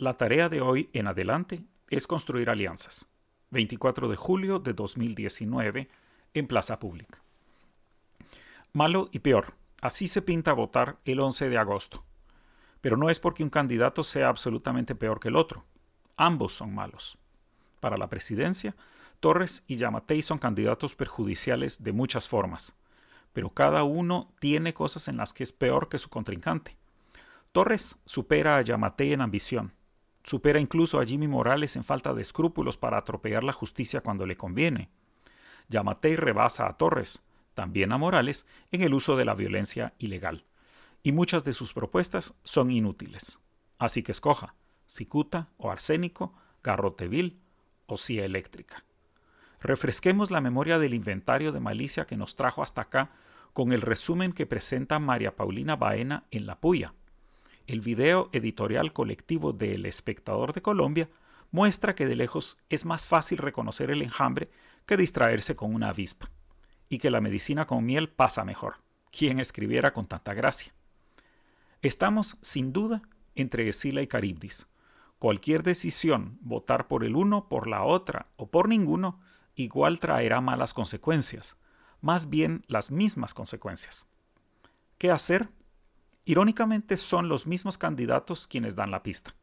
La tarea de hoy en adelante es construir alianzas. 24 de julio de 2019 en Plaza Pública. Malo y peor, así se pinta votar el 11 de agosto. Pero no es porque un candidato sea absolutamente peor que el otro. Ambos son malos. Para la presidencia, Torres y Yamatei son candidatos perjudiciales de muchas formas, pero cada uno tiene cosas en las que es peor que su contrincante. Torres supera a Yamatei en ambición, supera incluso a Jimmy Morales en falta de escrúpulos para atropellar la justicia cuando le conviene. Yamatei rebasa a Torres, también a Morales, en el uso de la violencia ilegal, y muchas de sus propuestas son inútiles. Así que escoja, cicuta o arsénico, garrote vil o cia eléctrica. Refresquemos la memoria del inventario de malicia que nos trajo hasta acá con el resumen que presenta María Paulina Baena en La Puya. El video editorial colectivo de El Espectador de Colombia muestra que de lejos es más fácil reconocer el enjambre que distraerse con una avispa, y que la medicina con miel pasa mejor. quien escribiera con tanta gracia? Estamos, sin duda, entre Escila y Caribdis. Cualquier decisión, votar por el uno, por la otra o por ninguno, igual traerá malas consecuencias, más bien las mismas consecuencias. ¿Qué hacer? Irónicamente son los mismos candidatos quienes dan la pista,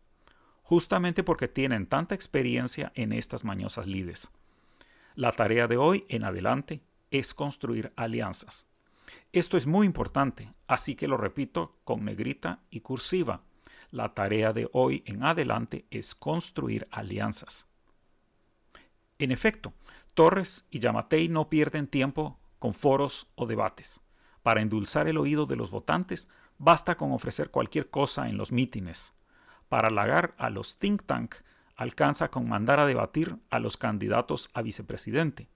justamente porque tienen tanta experiencia en estas mañosas lides. La tarea de hoy en adelante es construir alianzas. Esto es muy importante, así que lo repito con negrita y cursiva. La tarea de hoy en adelante es construir alianzas. En efecto, Torres y Yamatei no pierden tiempo con foros o debates. Para endulzar el oído de los votantes, basta con ofrecer cualquier cosa en los mítines. Para halagar a los think tank, alcanza con mandar a debatir a los candidatos a vicepresidente.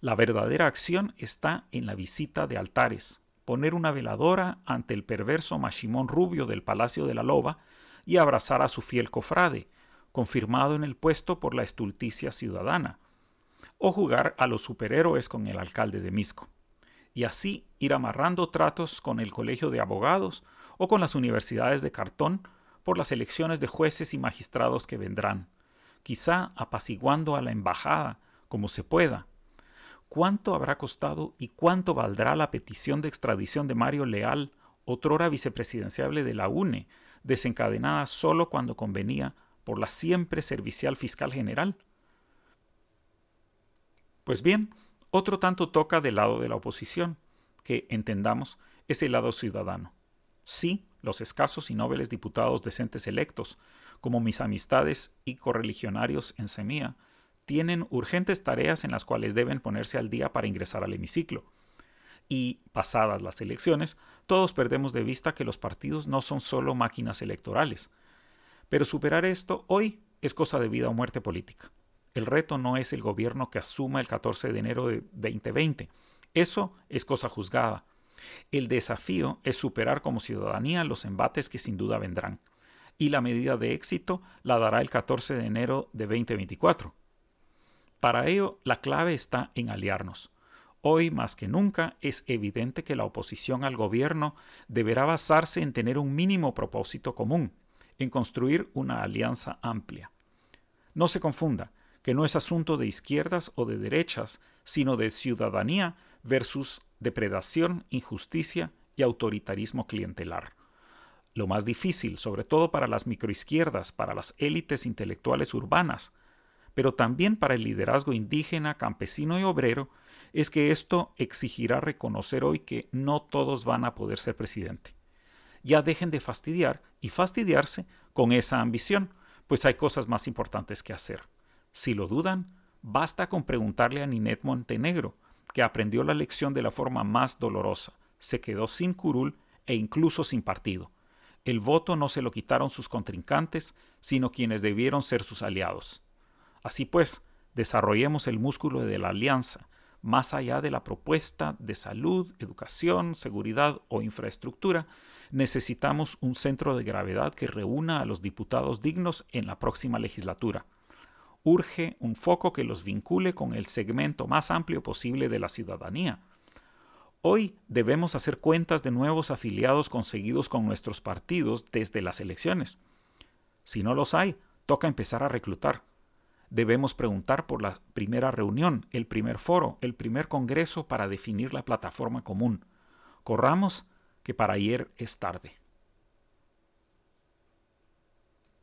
La verdadera acción está en la visita de altares, poner una veladora ante el perverso Machimón rubio del Palacio de la Loba y abrazar a su fiel cofrade, confirmado en el puesto por la estulticia ciudadana, o jugar a los superhéroes con el alcalde de Misco, y así ir amarrando tratos con el Colegio de Abogados o con las universidades de cartón por las elecciones de jueces y magistrados que vendrán, quizá apaciguando a la embajada como se pueda. ¿Cuánto habrá costado y cuánto valdrá la petición de extradición de Mario Leal, otrora vicepresidenciable de la UNE, desencadenada solo cuando convenía por la siempre servicial fiscal general? Pues bien, otro tanto toca del lado de la oposición, que, entendamos, es el lado ciudadano. Sí, los escasos y nobles diputados decentes electos, como mis amistades y correligionarios en Semía, tienen urgentes tareas en las cuales deben ponerse al día para ingresar al hemiciclo. Y, pasadas las elecciones, todos perdemos de vista que los partidos no son solo máquinas electorales. Pero superar esto hoy es cosa de vida o muerte política. El reto no es el gobierno que asuma el 14 de enero de 2020. Eso es cosa juzgada. El desafío es superar como ciudadanía los embates que sin duda vendrán. Y la medida de éxito la dará el 14 de enero de 2024. Para ello, la clave está en aliarnos. Hoy más que nunca es evidente que la oposición al gobierno deberá basarse en tener un mínimo propósito común, en construir una alianza amplia. No se confunda, que no es asunto de izquierdas o de derechas, sino de ciudadanía versus depredación, injusticia y autoritarismo clientelar. Lo más difícil, sobre todo para las microizquierdas, para las élites intelectuales urbanas, pero también para el liderazgo indígena, campesino y obrero, es que esto exigirá reconocer hoy que no todos van a poder ser presidente. Ya dejen de fastidiar y fastidiarse con esa ambición, pues hay cosas más importantes que hacer. Si lo dudan, basta con preguntarle a Ninette Montenegro, que aprendió la lección de la forma más dolorosa, se quedó sin curul e incluso sin partido. El voto no se lo quitaron sus contrincantes, sino quienes debieron ser sus aliados. Así pues, desarrollemos el músculo de la alianza, más allá de la propuesta de salud, educación, seguridad o infraestructura, necesitamos un centro de gravedad que reúna a los diputados dignos en la próxima legislatura urge un foco que los vincule con el segmento más amplio posible de la ciudadanía. Hoy debemos hacer cuentas de nuevos afiliados conseguidos con nuestros partidos desde las elecciones. Si no los hay, toca empezar a reclutar. Debemos preguntar por la primera reunión, el primer foro, el primer congreso para definir la plataforma común. Corramos, que para ayer es tarde.